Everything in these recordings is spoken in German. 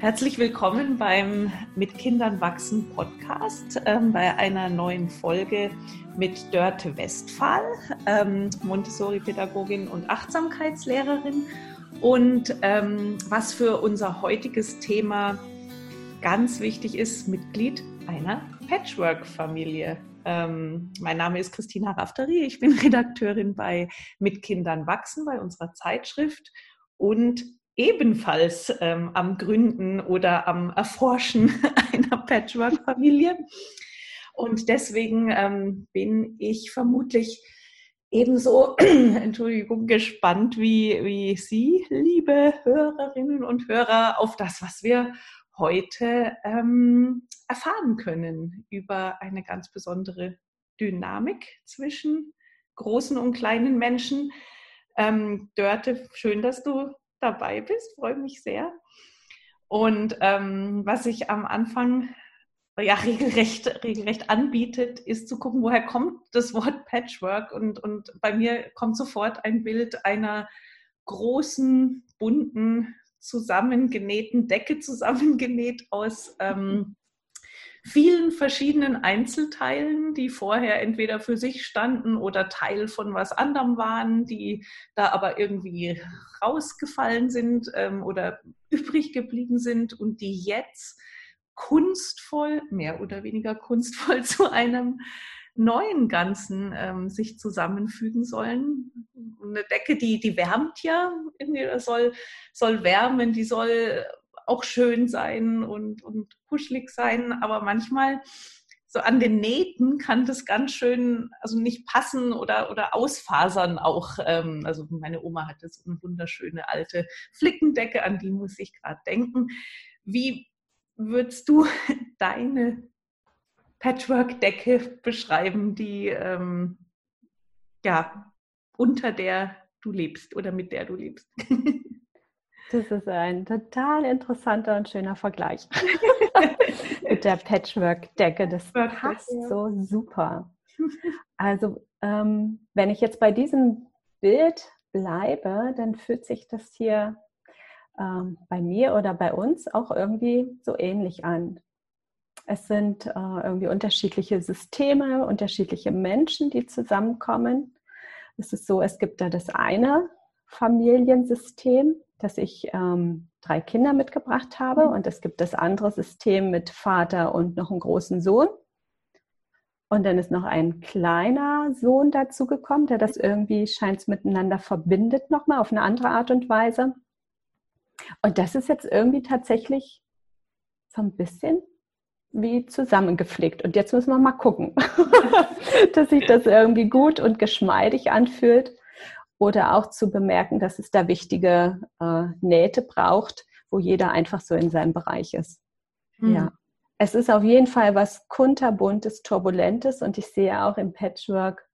Herzlich willkommen beim Mit Kindern wachsen Podcast, ähm, bei einer neuen Folge mit Dörte Westphal, ähm, Montessori-Pädagogin und Achtsamkeitslehrerin. Und ähm, was für unser heutiges Thema ganz wichtig ist, Mitglied einer Patchwork-Familie. Ähm, mein Name ist Christina Rafteri, ich bin Redakteurin bei Mit Kindern wachsen, bei unserer Zeitschrift und ebenfalls ähm, am Gründen oder am Erforschen einer Patchwork-Familie. Und deswegen ähm, bin ich vermutlich ebenso, Entschuldigung, gespannt wie, wie Sie, liebe Hörerinnen und Hörer, auf das, was wir heute ähm, erfahren können über eine ganz besondere Dynamik zwischen großen und kleinen Menschen. Ähm, Dörte, schön, dass du dabei bist. Freue mich sehr. Und ähm, was ich am Anfang ja regelrecht, regelrecht anbietet, ist zu gucken, woher kommt das Wort Patchwork. Und, und bei mir kommt sofort ein Bild einer großen, bunten, zusammengenähten Decke, zusammengenäht aus ähm, vielen verschiedenen Einzelteilen, die vorher entweder für sich standen oder Teil von was anderem waren, die da aber irgendwie rausgefallen sind ähm, oder übrig geblieben sind und die jetzt kunstvoll, mehr oder weniger kunstvoll zu einem neuen Ganzen ähm, sich zusammenfügen sollen. Eine Decke, die, die wärmt ja, soll, soll wärmen, die soll auch schön sein und, und kuschelig sein, aber manchmal so an den Nähten kann das ganz schön, also nicht passen oder, oder ausfasern auch. Ähm, also meine Oma hatte so eine wunderschöne alte Flickendecke, an die muss ich gerade denken. Wie würdest du deine Patchwork-Decke beschreiben, die ähm, ja unter der du lebst oder mit der du lebst? Das ist ein total interessanter und schöner Vergleich mit der Patchwork-Decke. Das passt so super. Also, ähm, wenn ich jetzt bei diesem Bild bleibe, dann fühlt sich das hier ähm, bei mir oder bei uns auch irgendwie so ähnlich an. Es sind äh, irgendwie unterschiedliche Systeme, unterschiedliche Menschen, die zusammenkommen. Es ist so, es gibt da das eine Familiensystem, dass ich ähm, drei Kinder mitgebracht habe mhm. und es gibt das andere System mit Vater und noch einen großen Sohn. Und dann ist noch ein kleiner Sohn dazugekommen, der das irgendwie scheint miteinander verbindet, nochmal auf eine andere Art und Weise. Und das ist jetzt irgendwie tatsächlich so ein bisschen wie zusammengepflegt. Und jetzt müssen wir mal gucken, dass sich das irgendwie gut und geschmeidig anfühlt oder auch zu bemerken, dass es da wichtige äh, Nähte braucht, wo jeder einfach so in seinem Bereich ist. Mhm. Ja. Es ist auf jeden Fall was kunterbuntes, turbulentes und ich sehe auch im Patchwork,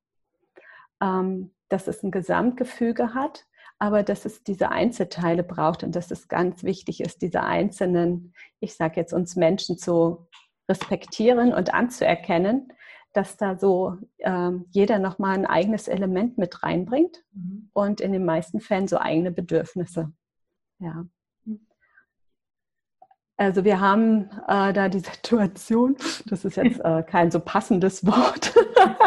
ähm, dass es ein Gesamtgefüge hat, aber dass es diese Einzelteile braucht und dass es ganz wichtig ist, diese einzelnen, ich sage jetzt uns Menschen zu respektieren und anzuerkennen, dass da so ähm, jeder nochmal ein eigenes Element mit reinbringt mhm. und in den meisten Fällen so eigene Bedürfnisse. Ja. Also wir haben äh, da die Situation, das ist jetzt äh, kein so passendes Wort,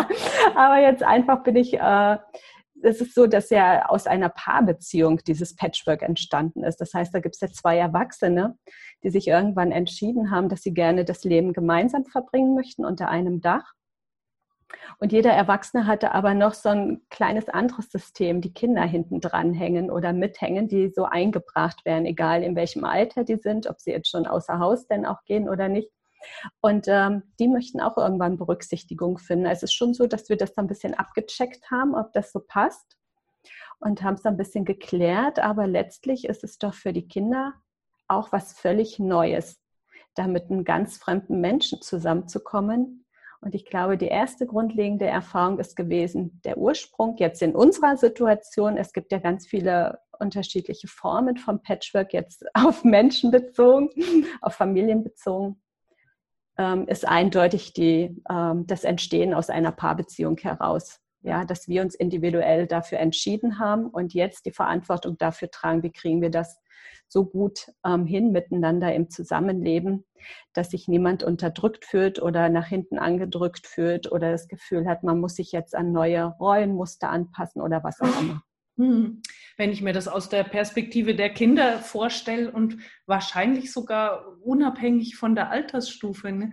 aber jetzt einfach bin ich, äh, es ist so, dass ja aus einer Paarbeziehung dieses Patchwork entstanden ist. Das heißt, da gibt es ja zwei Erwachsene, die sich irgendwann entschieden haben, dass sie gerne das Leben gemeinsam verbringen möchten unter einem Dach. Und jeder Erwachsene hatte aber noch so ein kleines anderes System, die Kinder hinten dran hängen oder mithängen, die so eingebracht werden, egal in welchem Alter die sind, ob sie jetzt schon außer Haus denn auch gehen oder nicht. Und ähm, die möchten auch irgendwann Berücksichtigung finden. Also es ist schon so, dass wir das dann ein bisschen abgecheckt haben, ob das so passt und haben es dann ein bisschen geklärt. Aber letztlich ist es doch für die Kinder auch was völlig Neues, da mit einem ganz fremden Menschen zusammenzukommen, und ich glaube, die erste grundlegende Erfahrung ist gewesen, der Ursprung jetzt in unserer Situation. Es gibt ja ganz viele unterschiedliche Formen vom Patchwork, jetzt auf Menschen bezogen, auf Familien bezogen, ähm, ist eindeutig die, ähm, das Entstehen aus einer Paarbeziehung heraus. Ja, dass wir uns individuell dafür entschieden haben und jetzt die Verantwortung dafür tragen, wie kriegen wir das so gut ähm, hin miteinander im Zusammenleben, dass sich niemand unterdrückt fühlt oder nach hinten angedrückt fühlt oder das Gefühl hat, man muss sich jetzt an neue Rollenmuster anpassen oder was auch immer. Hm. Wenn ich mir das aus der Perspektive der Kinder vorstelle und wahrscheinlich sogar unabhängig von der Altersstufe, ne,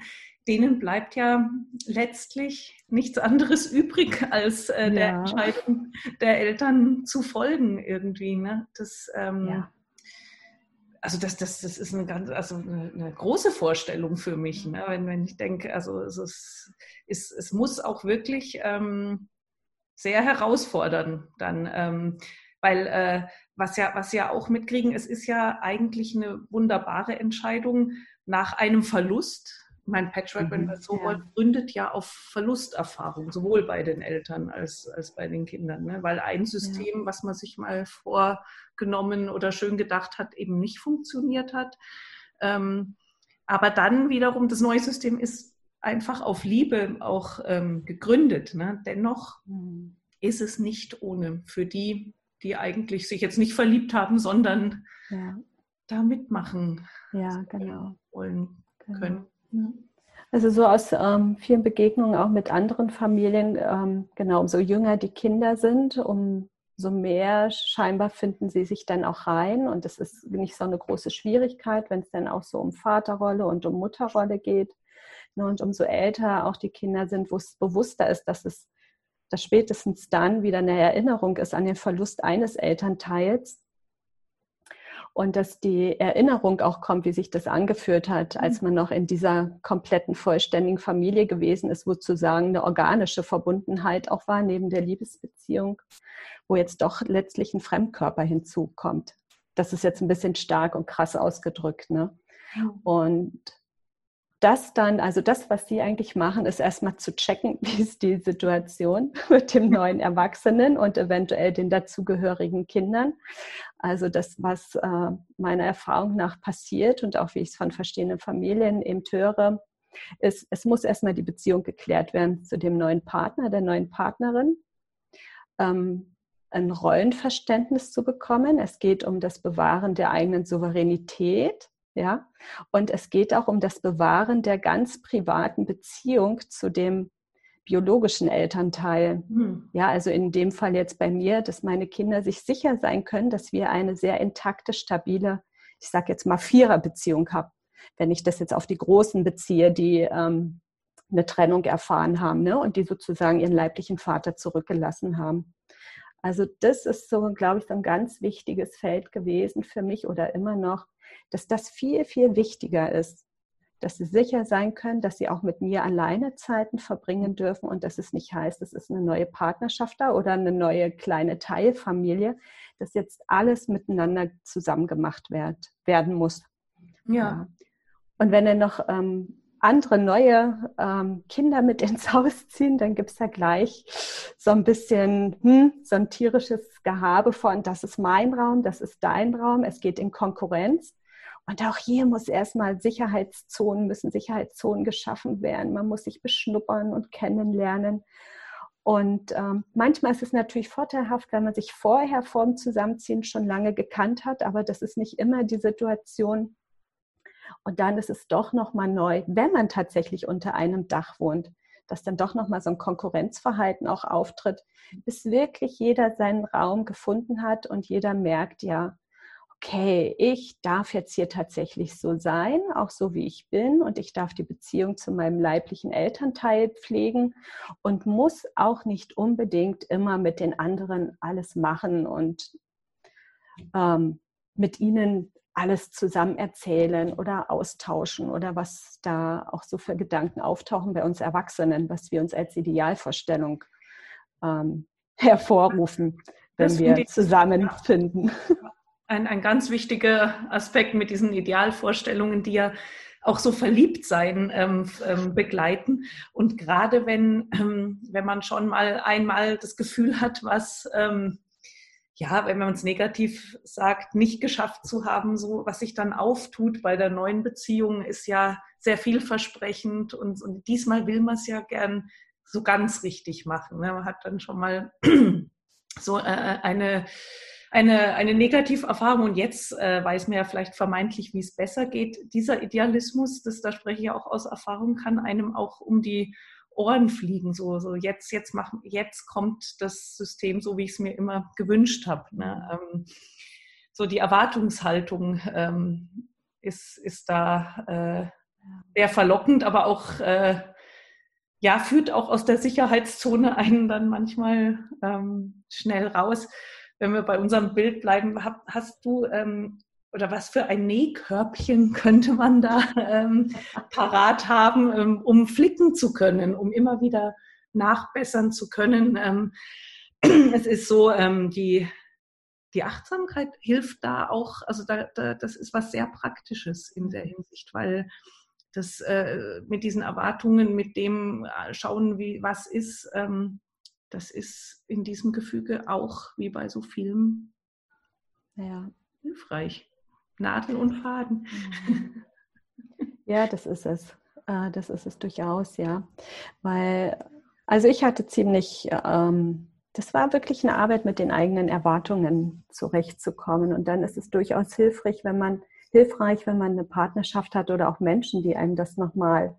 denen bleibt ja letztlich nichts anderes übrig, als äh, ja. der Entscheidung der Eltern zu folgen irgendwie. Ne? Das, ähm, ja. Also das, das, das ist eine ganz, also eine, eine große Vorstellung für mich, ne? wenn, wenn ich denke, also es, ist, es, es muss auch wirklich ähm, sehr herausfordern dann, ähm, weil äh, was ja, was ja auch mitkriegen, es ist ja eigentlich eine wunderbare Entscheidung nach einem Verlust. Mein Patchwork, mhm, wenn man so wollt, gründet ja auf Verlusterfahrung, sowohl bei den Eltern als, als bei den Kindern. Ne? Weil ein System, ja. was man sich mal vorgenommen oder schön gedacht hat, eben nicht funktioniert hat. Ähm, aber dann wiederum, das neue System ist einfach auf Liebe auch ähm, gegründet. Ne? Dennoch mhm. ist es nicht ohne für die, die eigentlich sich jetzt nicht verliebt haben, sondern ja. da mitmachen ja, genau. wollen genau. können. Ja. Also so aus ähm, vielen Begegnungen auch mit anderen Familien, ähm, genau, umso jünger die Kinder sind, umso mehr scheinbar finden sie sich dann auch rein. Und es ist nicht so eine große Schwierigkeit, wenn es dann auch so um Vaterrolle und um Mutterrolle geht. Ne, und umso älter auch die Kinder sind, wo es bewusster ist, dass es dass spätestens dann wieder eine Erinnerung ist an den Verlust eines Elternteils und dass die Erinnerung auch kommt, wie sich das angefühlt hat, als mhm. man noch in dieser kompletten, vollständigen Familie gewesen ist, wo sozusagen eine organische Verbundenheit auch war, neben der Liebesbeziehung, wo jetzt doch letztlich ein Fremdkörper hinzukommt. Das ist jetzt ein bisschen stark und krass ausgedrückt. Ne? Und das dann, also das, was Sie eigentlich machen, ist erstmal zu checken, wie ist die Situation mit dem neuen Erwachsenen und eventuell den dazugehörigen Kindern. Also das, was äh, meiner Erfahrung nach passiert und auch wie ich es von verschiedenen Familien eben höre, ist, es muss erstmal die Beziehung geklärt werden zu dem neuen Partner, der neuen Partnerin. Ähm, ein Rollenverständnis zu bekommen. Es geht um das Bewahren der eigenen Souveränität ja, und es geht auch um das Bewahren der ganz privaten Beziehung zu dem biologischen Elternteil. Mhm. Ja, also in dem Fall jetzt bei mir, dass meine Kinder sich sicher sein können, dass wir eine sehr intakte, stabile, ich sage jetzt mal Viererbeziehung haben. Wenn ich das jetzt auf die Großen beziehe, die ähm, eine Trennung erfahren haben ne, und die sozusagen ihren leiblichen Vater zurückgelassen haben. Also das ist so, glaube ich, so ein ganz wichtiges Feld gewesen für mich oder immer noch, dass das viel, viel wichtiger ist, dass sie sicher sein können, dass sie auch mit mir alleine Zeiten verbringen dürfen und dass es nicht heißt, es ist eine neue Partnerschaft da oder eine neue kleine Teilfamilie, dass jetzt alles miteinander zusammen gemacht werd, werden muss. Ja. ja. Und wenn er noch ähm, andere neue ähm, Kinder mit ins Haus ziehen, dann gibt es da gleich so ein bisschen hm, so ein tierisches Gehabe von, das ist mein Raum, das ist dein Raum, es geht in Konkurrenz. Und auch hier muss erstmal Sicherheitszonen, müssen Sicherheitszonen geschaffen werden. Man muss sich beschnuppern und kennenlernen. Und ähm, manchmal ist es natürlich vorteilhaft, wenn man sich vorher vorm Zusammenziehen schon lange gekannt hat, aber das ist nicht immer die Situation. Und dann ist es doch nochmal neu, wenn man tatsächlich unter einem Dach wohnt, dass dann doch nochmal so ein Konkurrenzverhalten auch auftritt, bis wirklich jeder seinen Raum gefunden hat und jeder merkt, ja, okay, ich darf jetzt hier tatsächlich so sein, auch so wie ich bin, und ich darf die Beziehung zu meinem leiblichen Elternteil pflegen und muss auch nicht unbedingt immer mit den anderen alles machen und ähm, mit ihnen alles zusammen erzählen oder austauschen oder was da auch so für Gedanken auftauchen bei uns Erwachsenen, was wir uns als Idealvorstellung ähm, hervorrufen, wenn das wir zusammenfinden ein, ein ganz wichtiger Aspekt mit diesen Idealvorstellungen, die ja auch so Verliebtsein ähm, ähm, begleiten. Und gerade wenn, ähm, wenn man schon mal einmal das Gefühl hat, was, ähm, ja, wenn man es negativ sagt, nicht geschafft zu haben, so was sich dann auftut bei der neuen Beziehung, ist ja sehr vielversprechend und, und diesmal will man es ja gern so ganz richtig machen. Ne? Man hat dann schon mal so äh, eine eine, eine Negativerfahrung und jetzt äh, weiß man ja vielleicht vermeintlich, wie es besser geht. Dieser Idealismus, das, da spreche ich auch aus Erfahrung, kann einem auch um die Ohren fliegen. So, so jetzt, jetzt, machen, jetzt kommt das System so, wie ich es mir immer gewünscht habe. Ne? Ähm, so die Erwartungshaltung ähm, ist, ist da äh, sehr verlockend, aber auch äh, ja, führt auch aus der Sicherheitszone einen dann manchmal ähm, schnell raus. Wenn wir bei unserem Bild bleiben, hast du ähm, oder was für ein Nähkörbchen könnte man da ähm, parat haben, ähm, um flicken zu können, um immer wieder nachbessern zu können. Ähm, es ist so, ähm, die, die Achtsamkeit hilft da auch, also da, da, das ist was sehr Praktisches in der Hinsicht, weil das äh, mit diesen Erwartungen, mit dem äh, schauen, wie was ist, ähm, das ist in diesem Gefüge auch wie bei so vielem ja. hilfreich. Nadel und Faden. Mhm. Ja, das ist es. Äh, das ist es durchaus, ja. Weil, also ich hatte ziemlich, ähm, das war wirklich eine Arbeit mit den eigenen Erwartungen zurechtzukommen. Und dann ist es durchaus hilfreich, wenn man hilfreich, wenn man eine Partnerschaft hat oder auch Menschen, die einem das nochmal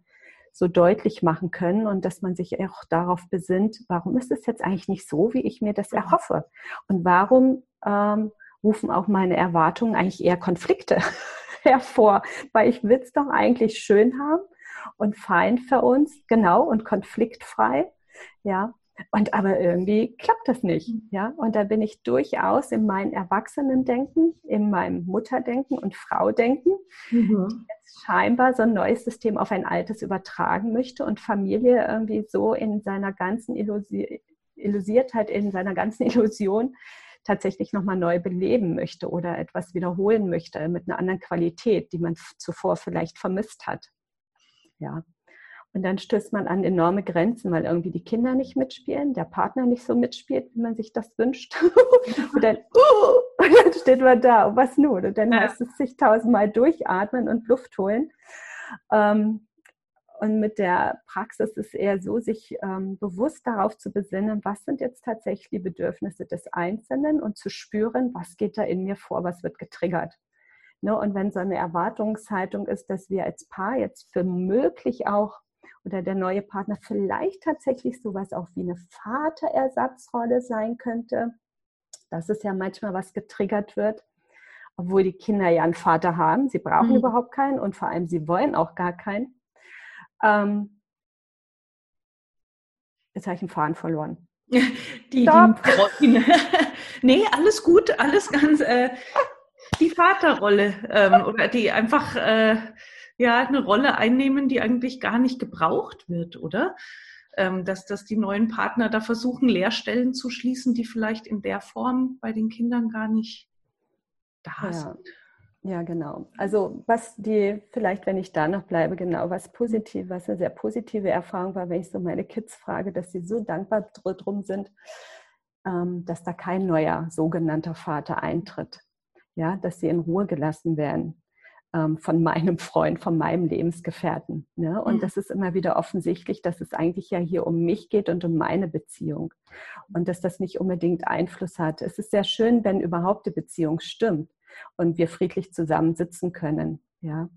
so deutlich machen können und dass man sich auch darauf besinnt, warum ist es jetzt eigentlich nicht so, wie ich mir das erhoffe? Und warum ähm, rufen auch meine Erwartungen eigentlich eher Konflikte hervor, weil ich will es doch eigentlich schön haben und fein für uns, genau, und konfliktfrei, ja. Und aber irgendwie klappt das nicht, mhm. ja. Und da bin ich durchaus in meinem Erwachsenendenken, in meinem Mutterdenken und Fraudenken, mhm. jetzt scheinbar so ein neues System auf ein altes übertragen möchte und Familie irgendwie so in seiner ganzen Illusi Illusiertheit, in seiner ganzen Illusion tatsächlich nochmal neu beleben möchte oder etwas wiederholen möchte mit einer anderen Qualität, die man zuvor vielleicht vermisst hat. Ja. Und dann stößt man an enorme Grenzen, weil irgendwie die Kinder nicht mitspielen, der Partner nicht so mitspielt, wie man sich das wünscht. und, dann, uh, und dann steht man da, und was nun? Und dann ja. heißt es sich tausendmal durchatmen und Luft holen. Ähm, und mit der Praxis ist eher so, sich ähm, bewusst darauf zu besinnen, was sind jetzt tatsächlich die Bedürfnisse des Einzelnen und zu spüren, was geht da in mir vor, was wird getriggert. Ne? Und wenn so eine Erwartungshaltung ist, dass wir als Paar jetzt für möglich auch oder der neue Partner vielleicht tatsächlich sowas auch wie eine Vaterersatzrolle sein könnte, das ist ja manchmal was getriggert wird, obwohl die Kinder ja einen Vater haben. Sie brauchen mhm. überhaupt keinen und vor allem sie wollen auch gar keinen. Ähm, jetzt habe ich einen Faden verloren. Die, Stop. die, nee, alles gut, alles ganz. Äh, die Vaterrolle ähm, oder die einfach äh, ja eine Rolle einnehmen, die eigentlich gar nicht gebraucht wird, oder? Ähm, dass, dass die neuen Partner da versuchen, Leerstellen zu schließen, die vielleicht in der Form bei den Kindern gar nicht da ja. sind. Ja, genau. Also was die, vielleicht wenn ich da noch bleibe, genau, was positiv, was eine sehr positive Erfahrung war, wenn ich so meine Kids frage, dass sie so dankbar drum sind, ähm, dass da kein neuer sogenannter Vater eintritt. Ja, dass sie in Ruhe gelassen werden ähm, von meinem Freund, von meinem Lebensgefährten. Ne? Und mhm. das ist immer wieder offensichtlich, dass es eigentlich ja hier um mich geht und um meine Beziehung. Und dass das nicht unbedingt Einfluss hat. Es ist sehr schön, wenn überhaupt die Beziehung stimmt und wir friedlich zusammensitzen können. Ja,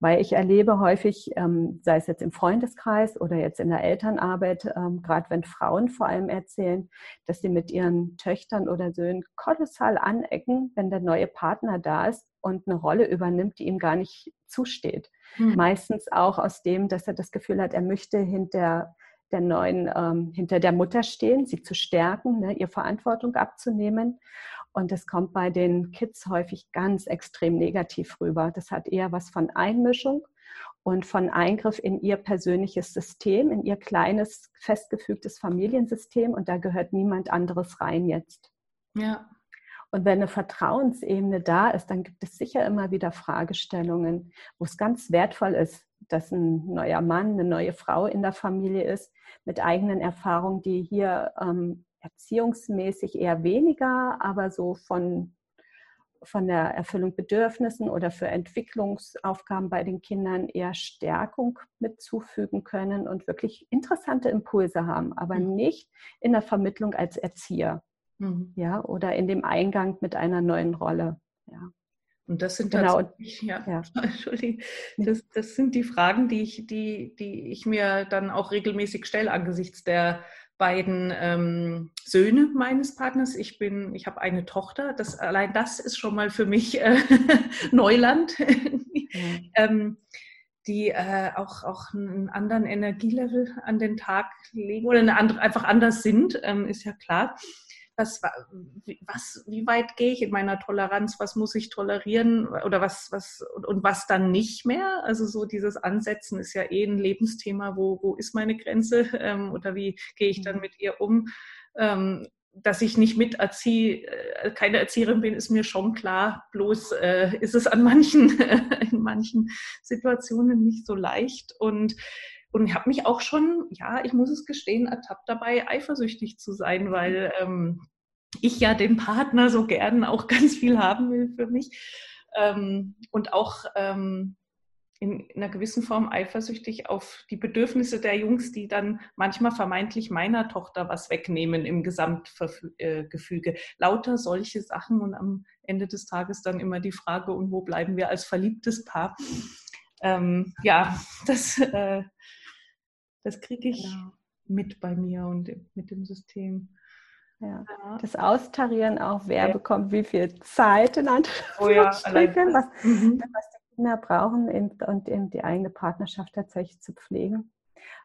weil ich erlebe häufig, ähm, sei es jetzt im Freundeskreis oder jetzt in der Elternarbeit, ähm, gerade wenn Frauen vor allem erzählen, dass sie mit ihren Töchtern oder Söhnen kolossal anecken, wenn der neue Partner da ist und eine Rolle übernimmt, die ihm gar nicht zusteht. Hm. Meistens auch aus dem, dass er das Gefühl hat, er möchte hinter der neuen, ähm, hinter der Mutter stehen, sie zu stärken, ne, ihr Verantwortung abzunehmen. Und das kommt bei den Kids häufig ganz extrem negativ rüber. Das hat eher was von Einmischung und von Eingriff in ihr persönliches System, in ihr kleines, festgefügtes Familiensystem. Und da gehört niemand anderes rein jetzt. Ja. Und wenn eine Vertrauensebene da ist, dann gibt es sicher immer wieder Fragestellungen, wo es ganz wertvoll ist, dass ein neuer Mann, eine neue Frau in der Familie ist, mit eigenen Erfahrungen, die hier ähm, erziehungsmäßig eher weniger, aber so von, von der Erfüllung Bedürfnissen oder für Entwicklungsaufgaben bei den Kindern eher Stärkung mitzufügen können und wirklich interessante Impulse haben, aber mhm. nicht in der Vermittlung als Erzieher. Mhm. Ja, oder in dem Eingang mit einer neuen Rolle. Ja. Und das sind genau. ja, ja. Entschuldigung, das, das sind die Fragen, die ich, die, die ich mir dann auch regelmäßig stelle angesichts der beiden ähm, Söhne meines Partners. Ich bin, ich habe eine Tochter. Das allein das ist schon mal für mich äh, Neuland, ja. ähm, die äh, auch auch einen anderen Energielevel an den Tag legen oder eine andere, einfach anders sind, ähm, ist ja klar was, was, wie weit gehe ich in meiner Toleranz, was muss ich tolerieren oder was, was und, und, was dann nicht mehr? Also so dieses Ansetzen ist ja eh ein Lebensthema, wo, wo ist meine Grenze ähm, oder wie gehe ich dann mhm. mit ihr um? Ähm, dass ich nicht miterziehe, äh, keine Erzieherin bin, ist mir schon klar. Bloß äh, ist es an manchen, in manchen Situationen nicht so leicht. Und und ich habe mich auch schon, ja, ich muss es gestehen, ertappt dabei, eifersüchtig zu sein, weil ähm, ich ja den Partner so gern auch ganz viel haben will für mich. Ähm, und auch ähm, in, in, einer gewissen Form eifersüchtig auf die Bedürfnisse der Jungs, die dann manchmal vermeintlich meiner Tochter was wegnehmen im Gesamtgefüge. Äh, Lauter solche Sachen und am Ende des Tages dann immer die Frage, und wo bleiben wir als verliebtes Paar? Ähm, ja, das äh, das kriege ich genau. mit bei mir und mit dem System. Ja. ja. Das Austarieren auch, wer ja. bekommt wie viel Zeit in Anführungsstrichen, oh ja, was, mhm. was die Kinder brauchen und eben die eigene Partnerschaft tatsächlich zu pflegen.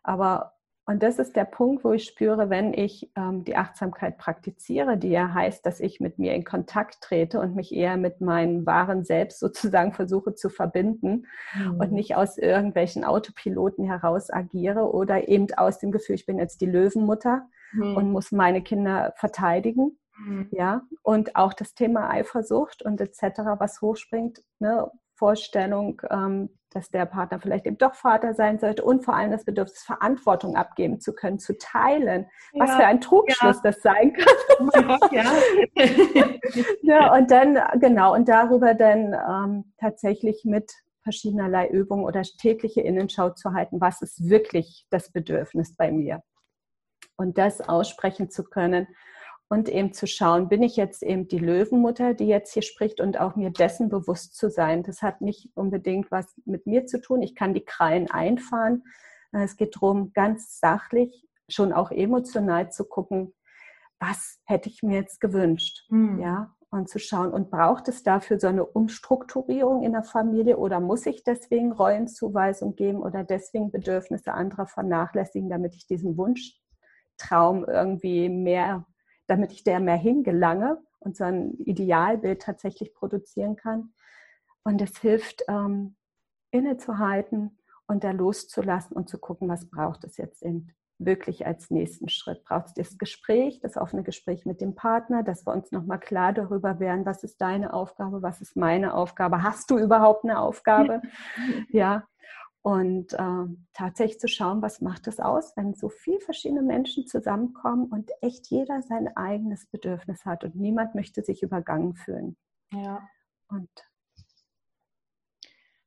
Aber und das ist der Punkt, wo ich spüre, wenn ich ähm, die Achtsamkeit praktiziere, die ja heißt, dass ich mit mir in Kontakt trete und mich eher mit meinem wahren Selbst sozusagen versuche zu verbinden mhm. und nicht aus irgendwelchen Autopiloten heraus agiere oder eben aus dem Gefühl, ich bin jetzt die Löwenmutter mhm. und muss meine Kinder verteidigen. Mhm. Ja, und auch das Thema Eifersucht und etc., was hochspringt, ne, Vorstellung, ähm, dass der Partner vielleicht eben doch Vater sein sollte und vor allem das Bedürfnis, Verantwortung abgeben zu können, zu teilen. Ja, Was für ein Trugschluss ja. das sein kann. Oh mein Gott, ja. ja. Und dann, genau, und darüber dann ähm, tatsächlich mit verschiedenerlei Übungen oder tägliche Innenschau zu halten, was ist wirklich das Bedürfnis bei mir. Und das aussprechen zu können und eben zu schauen, bin ich jetzt eben die Löwenmutter, die jetzt hier spricht und auch mir dessen bewusst zu sein. Das hat nicht unbedingt was mit mir zu tun. Ich kann die Krallen einfahren. Es geht darum, ganz sachlich, schon auch emotional zu gucken, was hätte ich mir jetzt gewünscht, mhm. ja, und zu schauen, und braucht es dafür so eine Umstrukturierung in der Familie oder muss ich deswegen Rollenzuweisung geben oder deswegen Bedürfnisse anderer vernachlässigen, damit ich diesen Wunschtraum irgendwie mehr damit ich der mehr hingelange und so ein Idealbild tatsächlich produzieren kann. Und es hilft, ähm, innezuhalten und da loszulassen und zu gucken, was braucht es jetzt eben wirklich als nächsten Schritt. Braucht es das Gespräch, das offene Gespräch mit dem Partner, dass wir uns nochmal klar darüber werden, was ist deine Aufgabe, was ist meine Aufgabe, hast du überhaupt eine Aufgabe? Ja, und äh, tatsächlich zu schauen, was macht es aus, wenn so viele verschiedene Menschen zusammenkommen und echt jeder sein eigenes Bedürfnis hat und niemand möchte sich übergangen fühlen. Ja. Und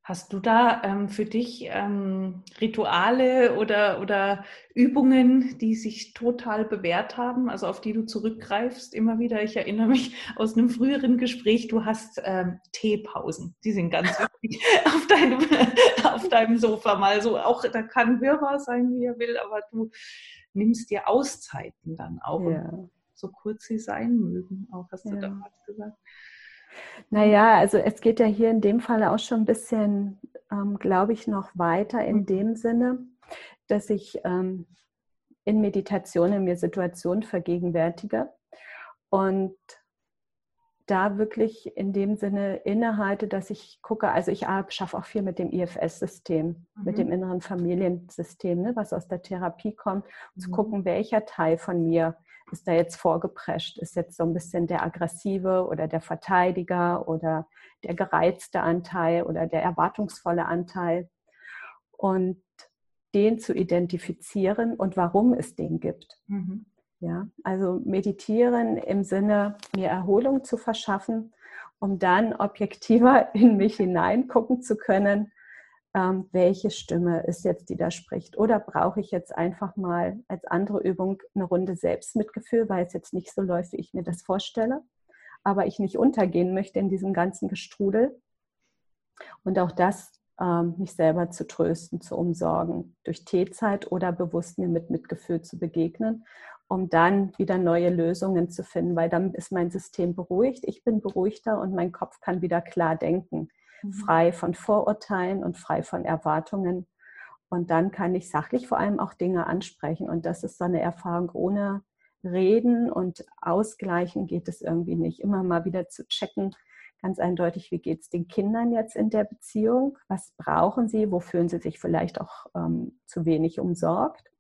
Hast du da ähm, für dich ähm, Rituale oder, oder Übungen, die sich total bewährt haben, also auf die du zurückgreifst immer wieder? Ich erinnere mich aus einem früheren Gespräch, du hast ähm, Teepausen. Die sind ganz wichtig auf deinem, auf deinem Sofa mal so. Auch da kann Wirrwarr sein, wie er will, aber du nimmst dir Auszeiten dann auch, ja. so kurz sie sein mögen, auch hast du ja. damals gesagt. Naja, also es geht ja hier in dem Fall auch schon ein bisschen, ähm, glaube ich, noch weiter in mhm. dem Sinne, dass ich ähm, in Meditationen mir Situationen vergegenwärtige und da wirklich in dem Sinne innehalte, dass ich gucke, also ich schaffe auch viel mit dem IFS-System, mhm. mit dem inneren Familiensystem, ne, was aus der Therapie kommt, mhm. zu gucken, welcher Teil von mir ist da jetzt vorgeprescht? Ist jetzt so ein bisschen der aggressive oder der Verteidiger oder der gereizte Anteil oder der erwartungsvolle Anteil? Und den zu identifizieren und warum es den gibt. Mhm. Ja, also meditieren im Sinne, mir Erholung zu verschaffen um dann objektiver in mich hineingucken zu können, ähm, welche Stimme ist jetzt, die da spricht. Oder brauche ich jetzt einfach mal als andere Übung eine Runde Selbstmitgefühl, weil es jetzt nicht so läuft, wie ich mir das vorstelle, aber ich nicht untergehen möchte in diesem ganzen Gestrudel. Und auch das, ähm, mich selber zu trösten, zu umsorgen, durch Teezeit oder bewusst mir mit Mitgefühl zu begegnen, um dann wieder neue Lösungen zu finden, weil dann ist mein System beruhigt, ich bin beruhigter und mein Kopf kann wieder klar denken. Frei von Vorurteilen und frei von Erwartungen. Und dann kann ich sachlich vor allem auch Dinge ansprechen. Und das ist so eine Erfahrung ohne Reden und Ausgleichen geht es irgendwie nicht. Immer mal wieder zu checken, ganz eindeutig, wie geht es den Kindern jetzt in der Beziehung? Was brauchen sie? Wo fühlen sie sich vielleicht auch ähm, zu wenig umsorgt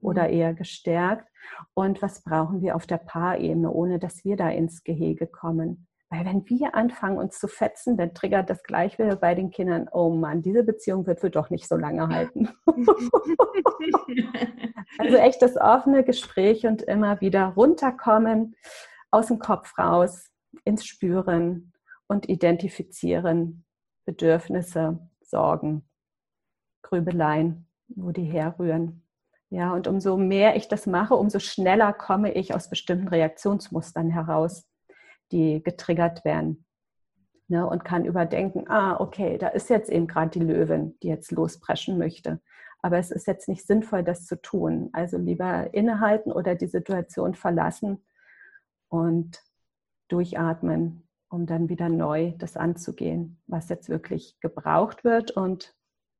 oder mhm. eher gestärkt? Und was brauchen wir auf der Paarebene, ohne dass wir da ins Gehege kommen? Weil wenn wir anfangen, uns zu fetzen, dann triggert das gleich wieder bei den Kindern, oh Mann, diese Beziehung wird wohl doch nicht so lange halten. also echt das offene Gespräch und immer wieder runterkommen, aus dem Kopf raus, ins Spüren und identifizieren, Bedürfnisse, Sorgen, Grübeleien, wo die herrühren. Ja, und umso mehr ich das mache, umso schneller komme ich aus bestimmten Reaktionsmustern heraus die getriggert werden. Ne, und kann überdenken, ah, okay, da ist jetzt eben gerade die Löwin, die jetzt lospreschen möchte. Aber es ist jetzt nicht sinnvoll, das zu tun. Also lieber innehalten oder die Situation verlassen und durchatmen, um dann wieder neu das anzugehen, was jetzt wirklich gebraucht wird und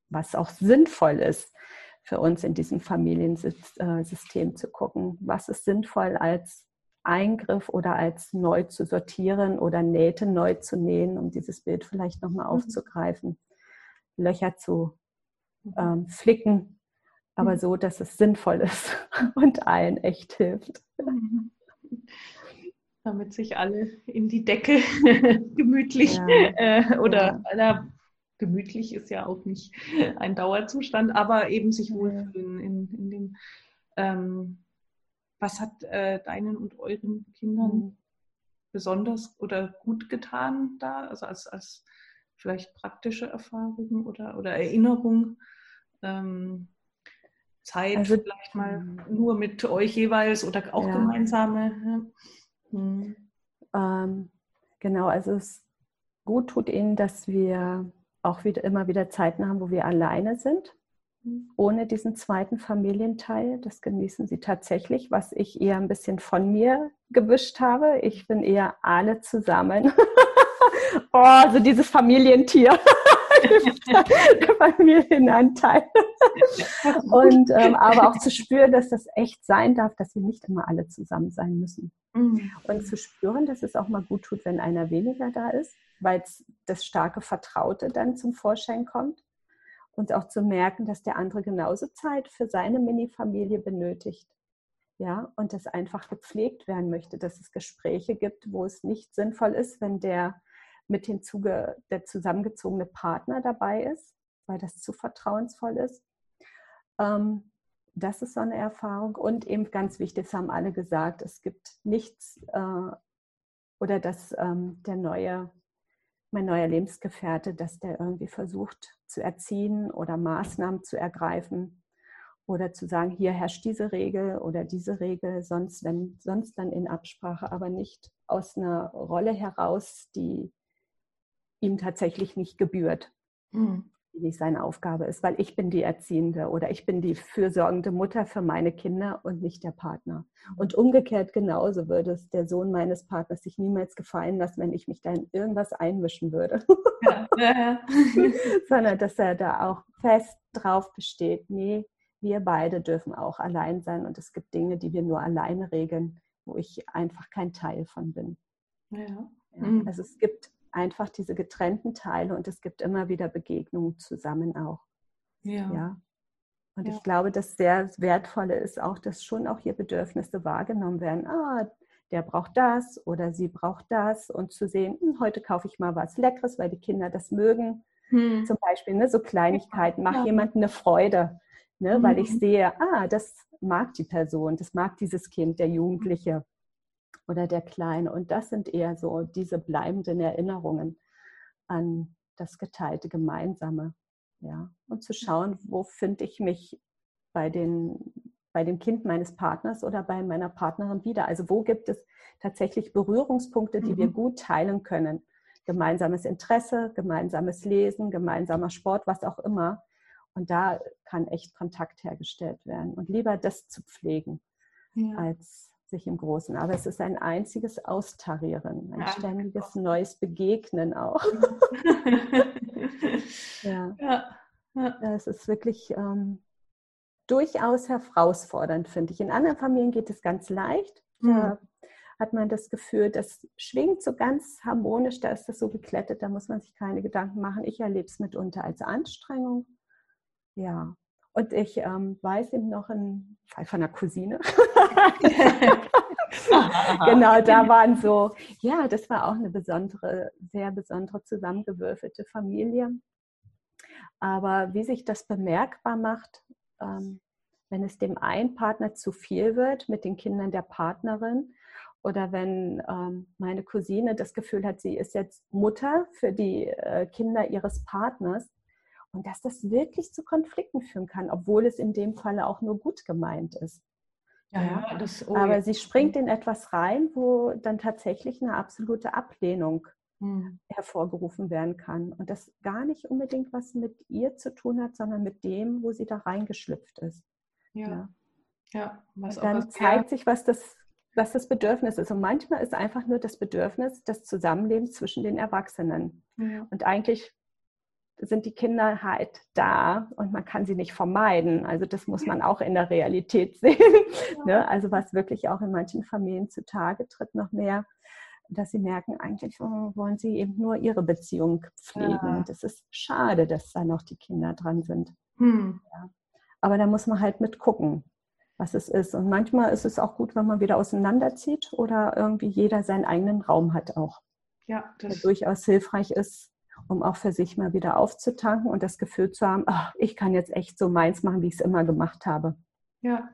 was auch sinnvoll ist für uns in diesem Familiensystem zu gucken. Was ist sinnvoll als Eingriff oder als neu zu sortieren oder Nähte neu zu nähen, um dieses Bild vielleicht nochmal mhm. aufzugreifen, Löcher zu mhm. ähm, flicken, aber mhm. so, dass es sinnvoll ist und allen echt hilft. Damit sich alle in die Decke gemütlich ja. äh, oder ja. gemütlich ist ja auch nicht ein Dauerzustand, aber eben sich wohlfühlen in, in dem ähm, was hat äh, deinen und euren Kindern mhm. besonders oder gut getan da? Also als, als vielleicht praktische Erfahrung oder, oder Erinnerung? Ähm, Zeit also, vielleicht mal mhm. nur mit euch jeweils oder auch ja. gemeinsame? Hm. Ähm, genau, also es gut tut ihnen, dass wir auch wieder immer wieder Zeiten haben, wo wir alleine sind ohne diesen zweiten Familienteil. Das genießen sie tatsächlich, was ich eher ein bisschen von mir gewischt habe. Ich bin eher alle zusammen. oh, also dieses Familientier. der Familienanteil. Und ähm, aber auch zu spüren, dass das echt sein darf, dass wir nicht immer alle zusammen sein müssen. Mhm. Und zu spüren, dass es auch mal gut tut, wenn einer weniger da ist, weil das starke Vertraute dann zum Vorschein kommt und auch zu merken, dass der andere genauso Zeit für seine Mini-Familie benötigt. Ja, und das einfach gepflegt werden möchte, dass es Gespräche gibt, wo es nicht sinnvoll ist, wenn der mit dem Zuge der zusammengezogene Partner dabei ist, weil das zu vertrauensvoll ist. Ähm, das ist so eine Erfahrung. Und eben ganz wichtig, das haben alle gesagt, es gibt nichts äh, oder dass ähm, der neue mein neuer Lebensgefährte, dass der irgendwie versucht zu erziehen oder Maßnahmen zu ergreifen oder zu sagen, hier herrscht diese Regel oder diese Regel, sonst, wenn, sonst dann in Absprache, aber nicht aus einer Rolle heraus, die ihm tatsächlich nicht gebührt. Mhm die nicht seine Aufgabe ist, weil ich bin die Erziehende oder ich bin die fürsorgende Mutter für meine Kinder und nicht der Partner. Und umgekehrt genauso würde es der Sohn meines Partners sich niemals gefallen lassen, wenn ich mich da in irgendwas einmischen würde. Ja, ja, Sondern dass er da auch fest drauf besteht, nee, wir beide dürfen auch allein sein und es gibt Dinge, die wir nur alleine regeln, wo ich einfach kein Teil von bin. Ja. Mhm. Also es gibt einfach diese getrennten Teile und es gibt immer wieder Begegnungen zusammen auch. Ja. ja? Und ja. ich glaube, das sehr Wertvolle ist auch, dass schon auch hier Bedürfnisse wahrgenommen werden. Ah, der braucht das oder sie braucht das und zu sehen, hm, heute kaufe ich mal was Leckeres, weil die Kinder das mögen. Hm. Zum Beispiel ne, so Kleinigkeiten, mach ja. jemand eine Freude, ne, mhm. weil ich mhm. sehe, ah, das mag die Person, das mag dieses Kind, der Jugendliche. Oder der Kleine. Und das sind eher so diese bleibenden Erinnerungen an das geteilte Gemeinsame. Ja, und zu schauen, wo finde ich mich bei, den, bei dem Kind meines Partners oder bei meiner Partnerin wieder. Also wo gibt es tatsächlich Berührungspunkte, die mhm. wir gut teilen können. Gemeinsames Interesse, gemeinsames Lesen, gemeinsamer Sport, was auch immer. Und da kann echt Kontakt hergestellt werden. Und lieber das zu pflegen, ja. als sich im Großen. Aber es ist ein einziges Austarieren, ein ja. ständiges neues Begegnen auch. ja. ja. ja. Es ist wirklich ähm, durchaus herausfordernd, finde ich. In anderen Familien geht es ganz leicht. Mhm. Da hat man das Gefühl, das schwingt so ganz harmonisch, da ist das so geklettet, da muss man sich keine Gedanken machen. Ich erlebe es mitunter als Anstrengung. Ja, und ich ähm, weiß eben noch einen Fall von einer Cousine. genau, da waren so, ja, das war auch eine besondere, sehr besondere zusammengewürfelte Familie. Aber wie sich das bemerkbar macht, ähm, wenn es dem einen Partner zu viel wird mit den Kindern der Partnerin, oder wenn ähm, meine Cousine das Gefühl hat, sie ist jetzt Mutter für die äh, Kinder ihres Partners und dass das wirklich zu Konflikten führen kann, obwohl es in dem Falle auch nur gut gemeint ist. Ja, ja, das, oh, Aber sie springt in etwas rein, wo dann tatsächlich eine absolute Ablehnung hm. hervorgerufen werden kann. Und das gar nicht unbedingt was mit ihr zu tun hat, sondern mit dem, wo sie da reingeschlüpft ist. Ja. ja. ja was dann zeigt sich, was das was das Bedürfnis ist. Und manchmal ist einfach nur das Bedürfnis das Zusammenleben zwischen den Erwachsenen. Ja. Und eigentlich sind die Kinder halt da und man kann sie nicht vermeiden. Also das muss man auch in der Realität sehen. Ne? Also was wirklich auch in manchen Familien zutage tritt noch mehr, dass sie merken, eigentlich wollen sie eben nur ihre Beziehung pflegen. Ja. Das ist schade, dass da noch die Kinder dran sind. Hm. Ja. Aber da muss man halt mit gucken was es ist. Und manchmal ist es auch gut, wenn man wieder auseinanderzieht oder irgendwie jeder seinen eigenen Raum hat auch. Ja, das der durchaus hilfreich ist, um auch für sich mal wieder aufzutanken und das Gefühl zu haben, ach, ich kann jetzt echt so meins machen, wie ich es immer gemacht habe. Ja,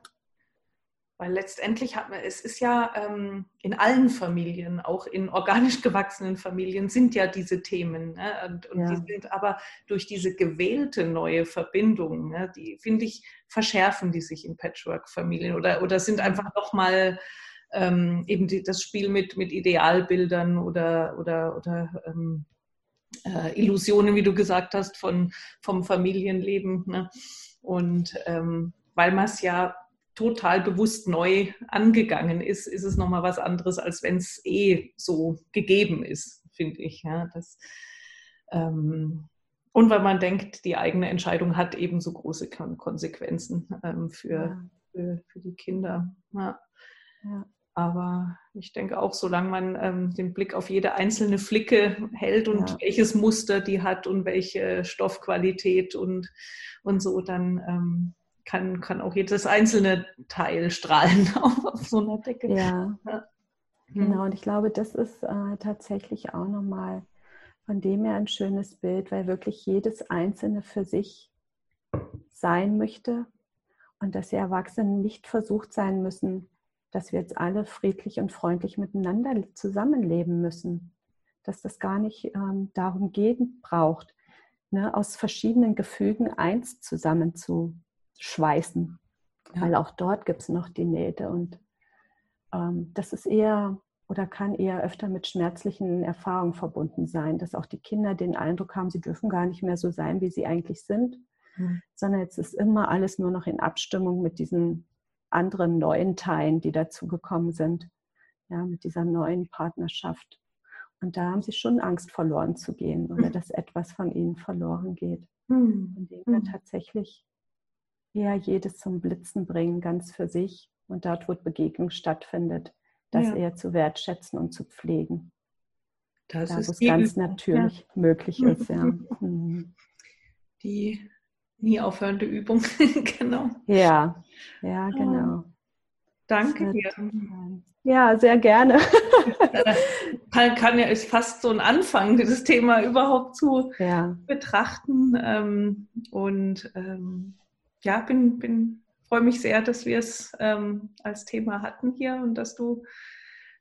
weil letztendlich hat man, es ist ja ähm, in allen Familien, auch in organisch gewachsenen Familien, sind ja diese Themen. Ne? Und, und ja. die sind aber durch diese gewählte neue Verbindung, ne? die finde ich, verschärfen die sich in Patchwork-Familien oder, oder sind einfach nochmal ähm, eben die, das Spiel mit, mit Idealbildern oder, oder, oder ähm, äh, Illusionen, wie du gesagt hast, von, vom Familienleben. Ne? Und ähm, weil man es ja total bewusst neu angegangen ist, ist es nochmal was anderes, als wenn es eh so gegeben ist, finde ich. Ja, das, ähm, und weil man denkt, die eigene Entscheidung hat ebenso große Konsequenzen ähm, für, ja. für, für, die Kinder. Ja. Aber ich denke auch, solange man ähm, den Blick auf jede einzelne Flicke hält und ja. welches Muster die hat und welche Stoffqualität und, und so, dann ähm, kann, kann auch jedes einzelne Teil strahlen auf, so einer Decke. Ja, ja. genau. Und ich glaube, das ist äh, tatsächlich auch nochmal von dem her ein schönes Bild, weil wirklich jedes Einzelne für sich sein möchte und dass die Erwachsenen nicht versucht sein müssen, dass wir jetzt alle friedlich und freundlich miteinander zusammenleben müssen. Dass das gar nicht ähm, darum gehen braucht, ne, aus verschiedenen Gefügen eins zusammen zu schweißen, ja. weil auch dort gibt es noch die Nähte und ähm, das ist eher oder kann eher öfter mit schmerzlichen Erfahrungen verbunden sein, dass auch die Kinder den Eindruck haben, sie dürfen gar nicht mehr so sein, wie sie eigentlich sind, mhm. sondern jetzt ist immer alles nur noch in Abstimmung mit diesen anderen neuen Teilen, die dazugekommen sind, ja, mit dieser neuen Partnerschaft. Und da haben sie schon Angst, verloren zu gehen oder dass etwas von ihnen verloren geht. Mhm. Von dem wir mhm. tatsächlich eher jedes zum Blitzen bringen, ganz für sich und dort, wo Begegnung stattfindet, das ja. eher zu wertschätzen und zu pflegen. Das da, ist ganz natürlich ja. möglich ist, ja. Mhm. Die nie aufhörende Übung, genau. Ja, ja, genau. Oh. Danke dir. Ja, sehr gerne. kann, kann ja ist fast so ein Anfang, dieses Thema überhaupt zu ja. betrachten. Ähm, und ähm, ja, bin, bin freue mich sehr, dass wir es ähm, als Thema hatten hier und dass du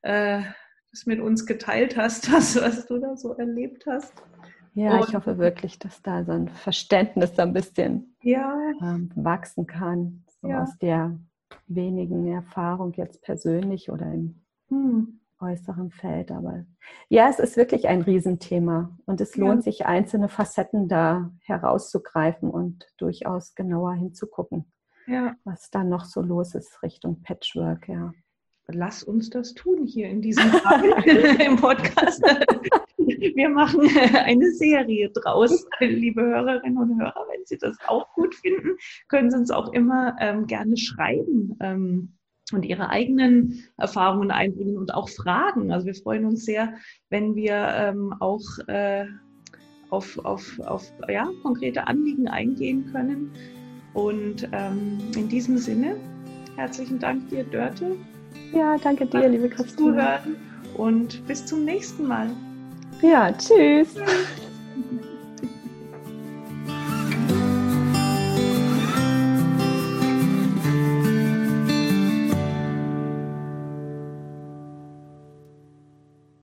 äh, das mit uns geteilt hast, was, was du da so erlebt hast. Ja, und, ich hoffe wirklich, dass da so ein Verständnis so ein bisschen ja. ähm, wachsen kann, so ja. aus der wenigen Erfahrung jetzt persönlich oder im hm. äußeren Feld. Aber ja, es ist wirklich ein Riesenthema und es lohnt ja. sich, einzelne Facetten da herauszugreifen und durchaus genauer hinzugucken, ja. was da noch so los ist Richtung Patchwork, ja. Lass uns das tun hier in diesem Fall im Podcast. Wir machen eine Serie draus, liebe Hörerinnen und Hörer. Wenn Sie das auch gut finden, können Sie uns auch immer ähm, gerne schreiben. Ähm, und ihre eigenen Erfahrungen einbringen und auch Fragen. Also wir freuen uns sehr, wenn wir ähm, auch äh, auf, auf, auf ja, konkrete Anliegen eingehen können. Und ähm, in diesem Sinne, herzlichen Dank dir, Dörte. Ja, danke dir, liebe Christine. Und bis zum nächsten Mal. Ja, tschüss.